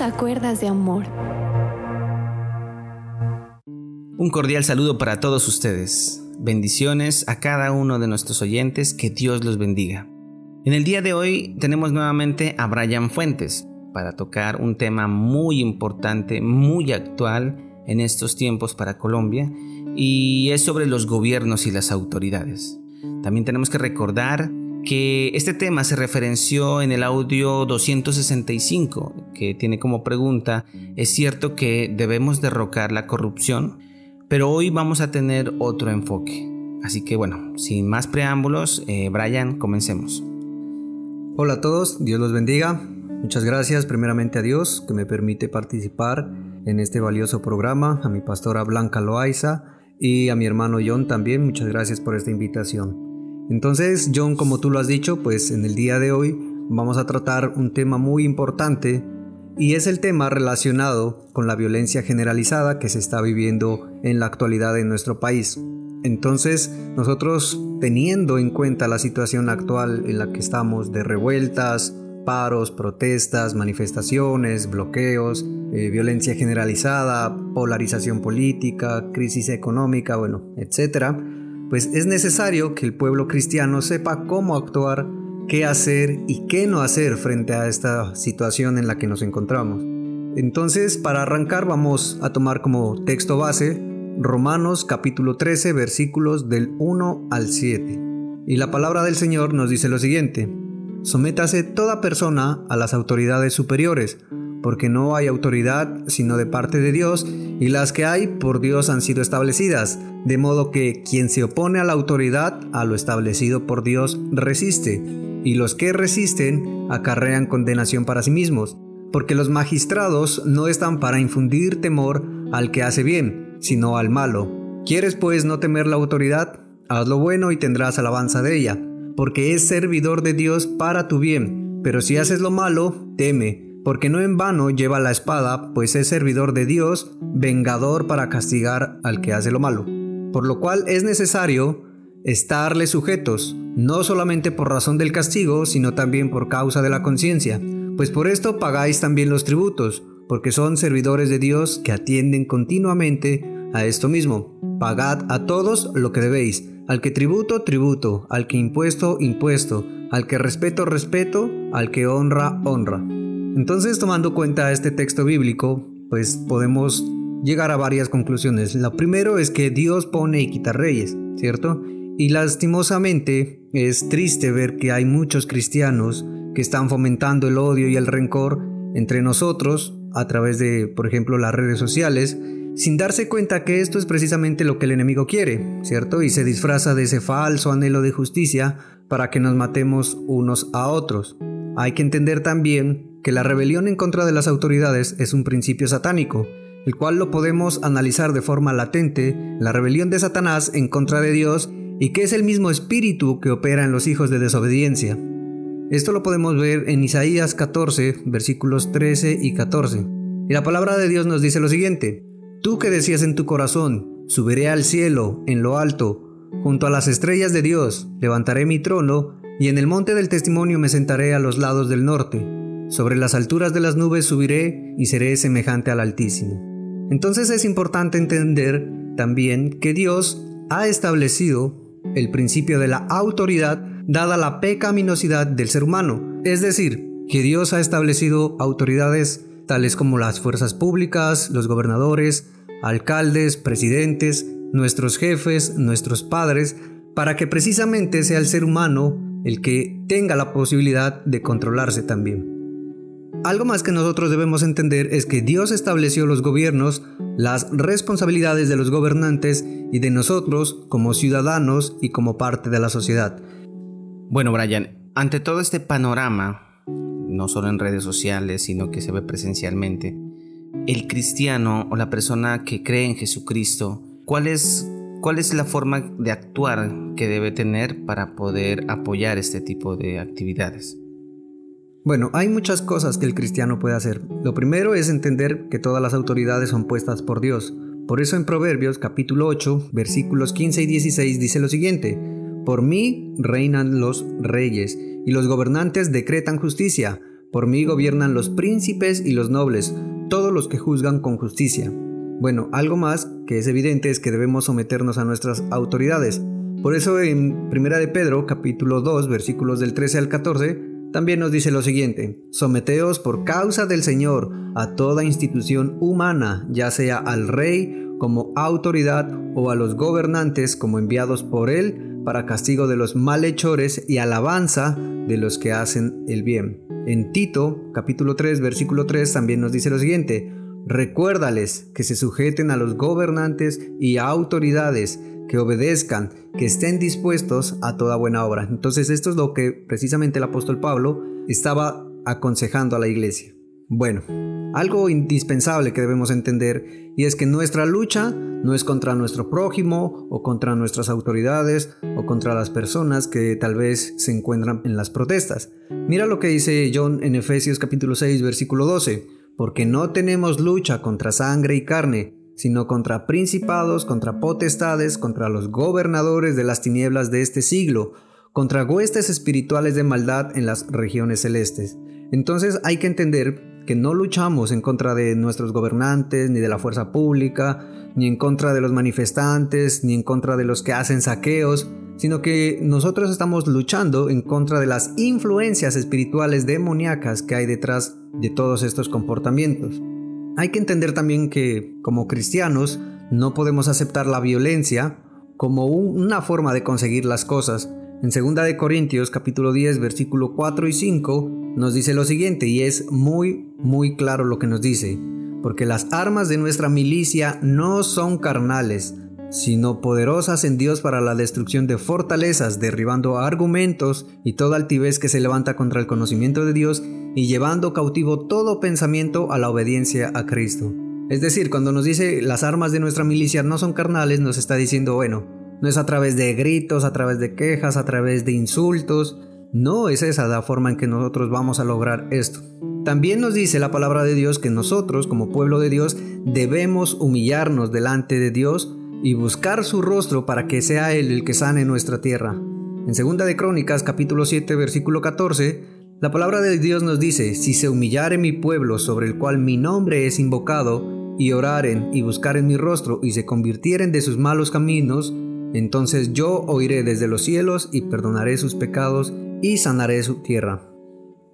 Acuerdas de amor. Un cordial saludo para todos ustedes. Bendiciones a cada uno de nuestros oyentes, que Dios los bendiga. En el día de hoy tenemos nuevamente a Brian Fuentes para tocar un tema muy importante, muy actual en estos tiempos para Colombia y es sobre los gobiernos y las autoridades. También tenemos que recordar que este tema se referenció en el audio 265, que tiene como pregunta, ¿es cierto que debemos derrocar la corrupción? Pero hoy vamos a tener otro enfoque. Así que bueno, sin más preámbulos, eh, Brian, comencemos. Hola a todos, Dios los bendiga. Muchas gracias primeramente a Dios que me permite participar en este valioso programa, a mi pastora Blanca Loaiza y a mi hermano John también. Muchas gracias por esta invitación. Entonces, John, como tú lo has dicho, pues en el día de hoy vamos a tratar un tema muy importante y es el tema relacionado con la violencia generalizada que se está viviendo en la actualidad en nuestro país. Entonces, nosotros teniendo en cuenta la situación actual en la que estamos de revueltas, paros, protestas, manifestaciones, bloqueos, eh, violencia generalizada, polarización política, crisis económica, bueno, etcétera, pues es necesario que el pueblo cristiano sepa cómo actuar, qué hacer y qué no hacer frente a esta situación en la que nos encontramos. Entonces, para arrancar vamos a tomar como texto base Romanos capítulo 13 versículos del 1 al 7. Y la palabra del Señor nos dice lo siguiente, Sométase toda persona a las autoridades superiores, porque no hay autoridad sino de parte de Dios, y las que hay por Dios han sido establecidas, de modo que quien se opone a la autoridad, a lo establecido por Dios, resiste, y los que resisten acarrean condenación para sí mismos, porque los magistrados no están para infundir temor al que hace bien, sino al malo. ¿Quieres pues no temer la autoridad? Haz lo bueno y tendrás alabanza de ella, porque es servidor de Dios para tu bien. Pero si haces lo malo, teme, porque no en vano lleva la espada, pues es servidor de Dios, vengador para castigar al que hace lo malo. Por lo cual es necesario estarle sujetos, no solamente por razón del castigo, sino también por causa de la conciencia, pues por esto pagáis también los tributos, porque son servidores de Dios que atienden continuamente a esto mismo. Pagad a todos lo que debéis, al que tributo, tributo, al que impuesto, impuesto, al que respeto, respeto, al que honra, honra. Entonces, tomando cuenta este texto bíblico, pues podemos llegar a varias conclusiones. La primero es que Dios pone y quita reyes, ¿cierto? Y lastimosamente es triste ver que hay muchos cristianos que están fomentando el odio y el rencor entre nosotros a través de, por ejemplo, las redes sociales, sin darse cuenta que esto es precisamente lo que el enemigo quiere, ¿cierto? Y se disfraza de ese falso anhelo de justicia para que nos matemos unos a otros. Hay que entender también que la rebelión en contra de las autoridades es un principio satánico, el cual lo podemos analizar de forma latente, la rebelión de Satanás en contra de Dios, y que es el mismo espíritu que opera en los hijos de desobediencia. Esto lo podemos ver en Isaías 14, versículos 13 y 14. Y la palabra de Dios nos dice lo siguiente, Tú que decías en tu corazón, subiré al cielo, en lo alto, junto a las estrellas de Dios, levantaré mi trono, y en el monte del testimonio me sentaré a los lados del norte. Sobre las alturas de las nubes subiré y seré semejante al Altísimo. Entonces es importante entender también que Dios ha establecido el principio de la autoridad dada la pecaminosidad del ser humano. Es decir, que Dios ha establecido autoridades tales como las fuerzas públicas, los gobernadores, alcaldes, presidentes, nuestros jefes, nuestros padres, para que precisamente sea el ser humano el que tenga la posibilidad de controlarse también. Algo más que nosotros debemos entender es que Dios estableció los gobiernos, las responsabilidades de los gobernantes y de nosotros como ciudadanos y como parte de la sociedad. Bueno, Brian, ante todo este panorama, no solo en redes sociales, sino que se ve presencialmente, el cristiano o la persona que cree en Jesucristo, ¿cuál es, cuál es la forma de actuar que debe tener para poder apoyar este tipo de actividades? Bueno, hay muchas cosas que el cristiano puede hacer. Lo primero es entender que todas las autoridades son puestas por Dios. Por eso en Proverbios capítulo 8, versículos 15 y 16 dice lo siguiente, Por mí reinan los reyes, y los gobernantes decretan justicia, Por mí gobiernan los príncipes y los nobles, todos los que juzgan con justicia. Bueno, algo más que es evidente es que debemos someternos a nuestras autoridades. Por eso en 1 de Pedro, capítulo 2, versículos del 13 al 14, también nos dice lo siguiente, someteos por causa del Señor a toda institución humana, ya sea al rey como autoridad o a los gobernantes como enviados por él para castigo de los malhechores y alabanza de los que hacen el bien. En Tito, capítulo 3, versículo 3, también nos dice lo siguiente, recuérdales que se sujeten a los gobernantes y autoridades, que obedezcan, que estén dispuestos a toda buena obra. Entonces esto es lo que precisamente el apóstol Pablo estaba aconsejando a la iglesia. Bueno, algo indispensable que debemos entender y es que nuestra lucha no es contra nuestro prójimo o contra nuestras autoridades o contra las personas que tal vez se encuentran en las protestas. Mira lo que dice John en Efesios capítulo 6 versículo 12, porque no tenemos lucha contra sangre y carne, sino contra principados, contra potestades, contra los gobernadores de las tinieblas de este siglo, contra huestes espirituales de maldad en las regiones celestes. Entonces hay que entender que no luchamos en contra de nuestros gobernantes, ni de la fuerza pública, ni en contra de los manifestantes, ni en contra de los que hacen saqueos, sino que nosotros estamos luchando en contra de las influencias espirituales demoníacas que hay detrás de todos estos comportamientos. Hay que entender también que como cristianos no podemos aceptar la violencia como una forma de conseguir las cosas. En 2 de Corintios capítulo 10 versículo 4 y 5 nos dice lo siguiente y es muy, muy claro lo que nos dice, porque las armas de nuestra milicia no son carnales, sino poderosas en Dios para la destrucción de fortalezas, derribando argumentos y toda altivez que se levanta contra el conocimiento de Dios y llevando cautivo todo pensamiento a la obediencia a Cristo. Es decir, cuando nos dice las armas de nuestra milicia no son carnales, nos está diciendo, bueno, no es a través de gritos, a través de quejas, a través de insultos, no es esa la forma en que nosotros vamos a lograr esto. También nos dice la palabra de Dios que nosotros, como pueblo de Dios, debemos humillarnos delante de Dios y buscar su rostro para que sea Él el que sane nuestra tierra. En 2 de Crónicas capítulo 7 versículo 14, la palabra de Dios nos dice, si se humillare mi pueblo sobre el cual mi nombre es invocado, y oraren y buscaren mi rostro y se convirtieren de sus malos caminos, entonces yo oiré desde los cielos y perdonaré sus pecados y sanaré su tierra.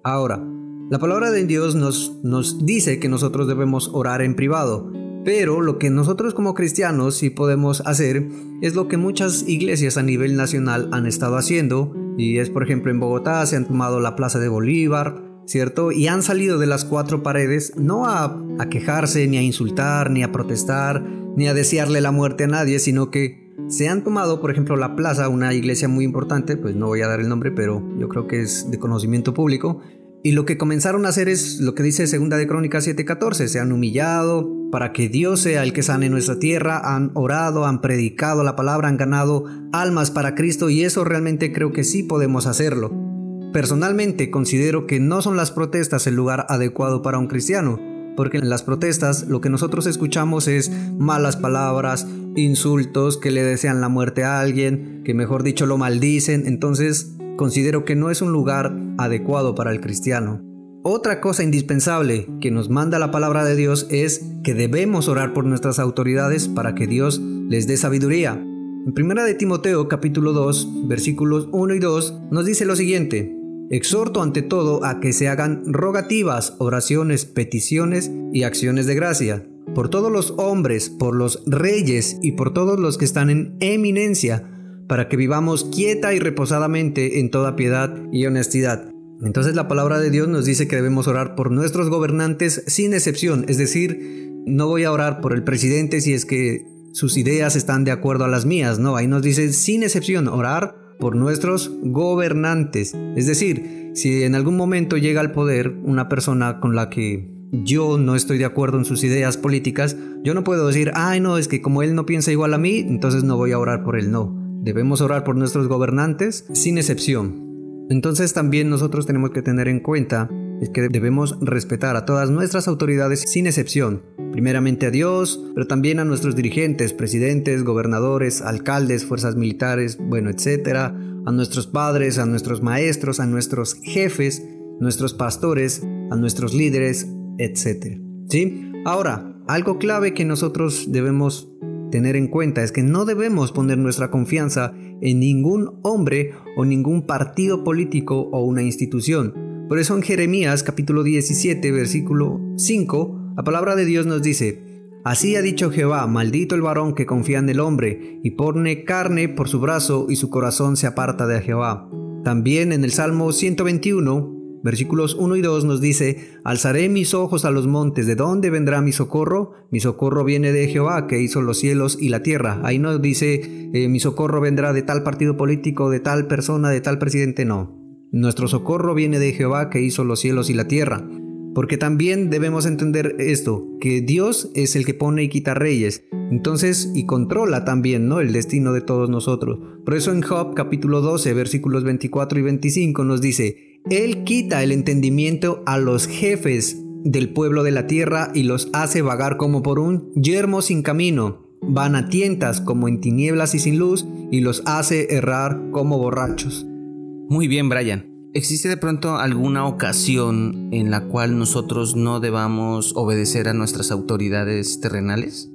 Ahora, la palabra de Dios nos, nos dice que nosotros debemos orar en privado, pero lo que nosotros como cristianos sí podemos hacer es lo que muchas iglesias a nivel nacional han estado haciendo, y es por ejemplo en Bogotá se han tomado la Plaza de Bolívar, ¿cierto? Y han salido de las cuatro paredes no a, quejarse, ni a insultar, ni a protestar, ni a desearle la muerte a nadie, sino que se han tomado, por ejemplo, la plaza, una iglesia muy importante, pues no voy a dar el nombre, pero yo creo que es de conocimiento público. Y lo que comenzaron a hacer es lo que dice Segunda de Crónicas 7:14, se han humillado para que Dios sea el que sane nuestra tierra, han orado, han predicado la palabra, han ganado almas para Cristo y eso realmente creo que sí podemos hacerlo. Personalmente considero que no son las protestas el lugar adecuado para un cristiano, porque en las protestas lo que nosotros escuchamos es malas palabras, insultos, que le desean la muerte a alguien, que mejor dicho lo maldicen, entonces considero que no es un lugar adecuado para el cristiano. Otra cosa indispensable que nos manda la palabra de Dios es que debemos orar por nuestras autoridades para que Dios les dé sabiduría. En 1 de Timoteo capítulo 2 versículos 1 y 2 nos dice lo siguiente, Exhorto ante todo a que se hagan rogativas, oraciones, peticiones y acciones de gracia por todos los hombres, por los reyes y por todos los que están en eminencia, para que vivamos quieta y reposadamente en toda piedad y honestidad. Entonces la palabra de Dios nos dice que debemos orar por nuestros gobernantes sin excepción, es decir, no voy a orar por el presidente si es que sus ideas están de acuerdo a las mías, no, ahí nos dice sin excepción orar por nuestros gobernantes, es decir, si en algún momento llega al poder una persona con la que yo no estoy de acuerdo en sus ideas políticas, yo no puedo decir, ay no, es que como él no piensa igual a mí, entonces no voy a orar por él, no. Debemos orar por nuestros gobernantes sin excepción. Entonces también nosotros tenemos que tener en cuenta es que debemos respetar a todas nuestras autoridades sin excepción. Primeramente a Dios, pero también a nuestros dirigentes, presidentes, gobernadores, alcaldes, fuerzas militares, bueno, etcétera, a nuestros padres, a nuestros maestros, a nuestros jefes, nuestros pastores, a nuestros líderes, etc. ¿Sí? Ahora, algo clave que nosotros debemos tener en cuenta es que no debemos poner nuestra confianza en ningún hombre o ningún partido político o una institución. Por eso en Jeremías capítulo 17 versículo 5, la palabra de Dios nos dice, Así ha dicho Jehová, maldito el varón que confía en el hombre y pone carne por su brazo y su corazón se aparta de Jehová. También en el Salmo 121, versículos 1 y 2 nos dice, Alzaré mis ojos a los montes, ¿de dónde vendrá mi socorro? Mi socorro viene de Jehová, que hizo los cielos y la tierra. Ahí no dice, eh, mi socorro vendrá de tal partido político, de tal persona, de tal presidente, no. Nuestro socorro viene de Jehová, que hizo los cielos y la tierra. Porque también debemos entender esto, que Dios es el que pone y quita reyes, entonces y controla también, ¿no? el destino de todos nosotros. Por eso en Job capítulo 12 versículos 24 y 25 nos dice, él quita el entendimiento a los jefes del pueblo de la tierra y los hace vagar como por un yermo sin camino. Van a tientas como en tinieblas y sin luz y los hace errar como borrachos. Muy bien, Brian. ¿Existe de pronto alguna ocasión en la cual nosotros no debamos obedecer a nuestras autoridades terrenales?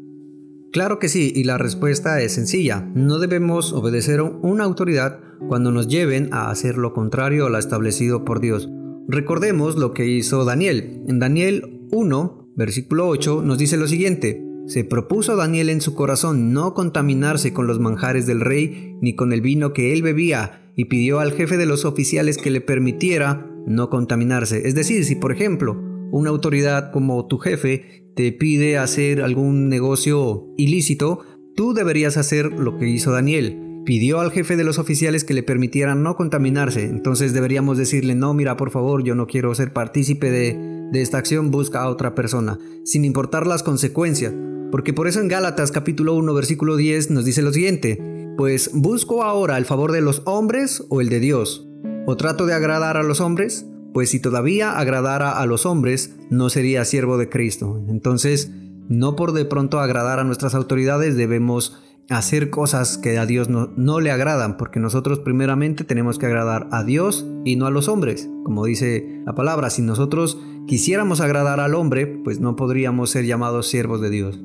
Claro que sí, y la respuesta es sencilla. No debemos obedecer a una autoridad cuando nos lleven a hacer lo contrario a lo establecido por Dios. Recordemos lo que hizo Daniel. En Daniel 1, versículo 8, nos dice lo siguiente. Se propuso Daniel en su corazón no contaminarse con los manjares del rey ni con el vino que él bebía, y pidió al jefe de los oficiales que le permitiera no contaminarse. Es decir, si por ejemplo una autoridad como tu jefe te pide hacer algún negocio ilícito, tú deberías hacer lo que hizo Daniel. Pidió al jefe de los oficiales que le permitieran no contaminarse. Entonces deberíamos decirle, no, mira, por favor, yo no quiero ser partícipe de, esta acción, busca a otra persona, sin importar las consecuencias. Porque por eso en Gálatas capítulo 1 versículo 10 nos dice lo siguiente, pues busco ahora el favor de los hombres o el de Dios. ¿O trato de agradar a los hombres? Pues si todavía agradara a los hombres, no sería siervo de Cristo. Entonces, no por de pronto agradar a nuestras autoridades debemos hacer cosas que a Dios no, no, le agradan, porque nosotros primeramente tenemos que agradar a Dios y no a los hombres. Como dice la palabra, si nosotros quisiéramos agradar al hombre, pues no podríamos ser llamados siervos de Dios.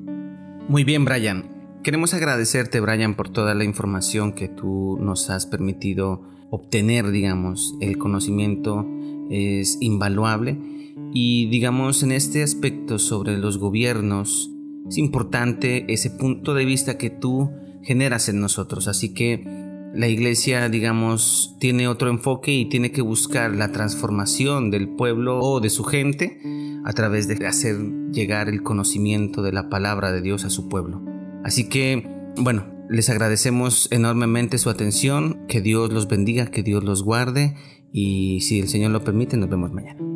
Muy bien, Brian. Queremos agradecerte, Brian, por toda la información que tú nos has permitido obtener, digamos. El conocimiento es invaluable y, digamos, en este aspecto sobre los gobiernos, es importante ese punto de vista que tú generas en nosotros. Así que la iglesia, digamos, tiene otro enfoque y tiene que buscar la transformación del pueblo o de su gente a través de hacer llegar el conocimiento de la palabra de Dios a su pueblo. Así que, bueno, les agradecemos enormemente su atención, que Dios los bendiga, que Dios los guarde y si el Señor lo permite, nos vemos mañana.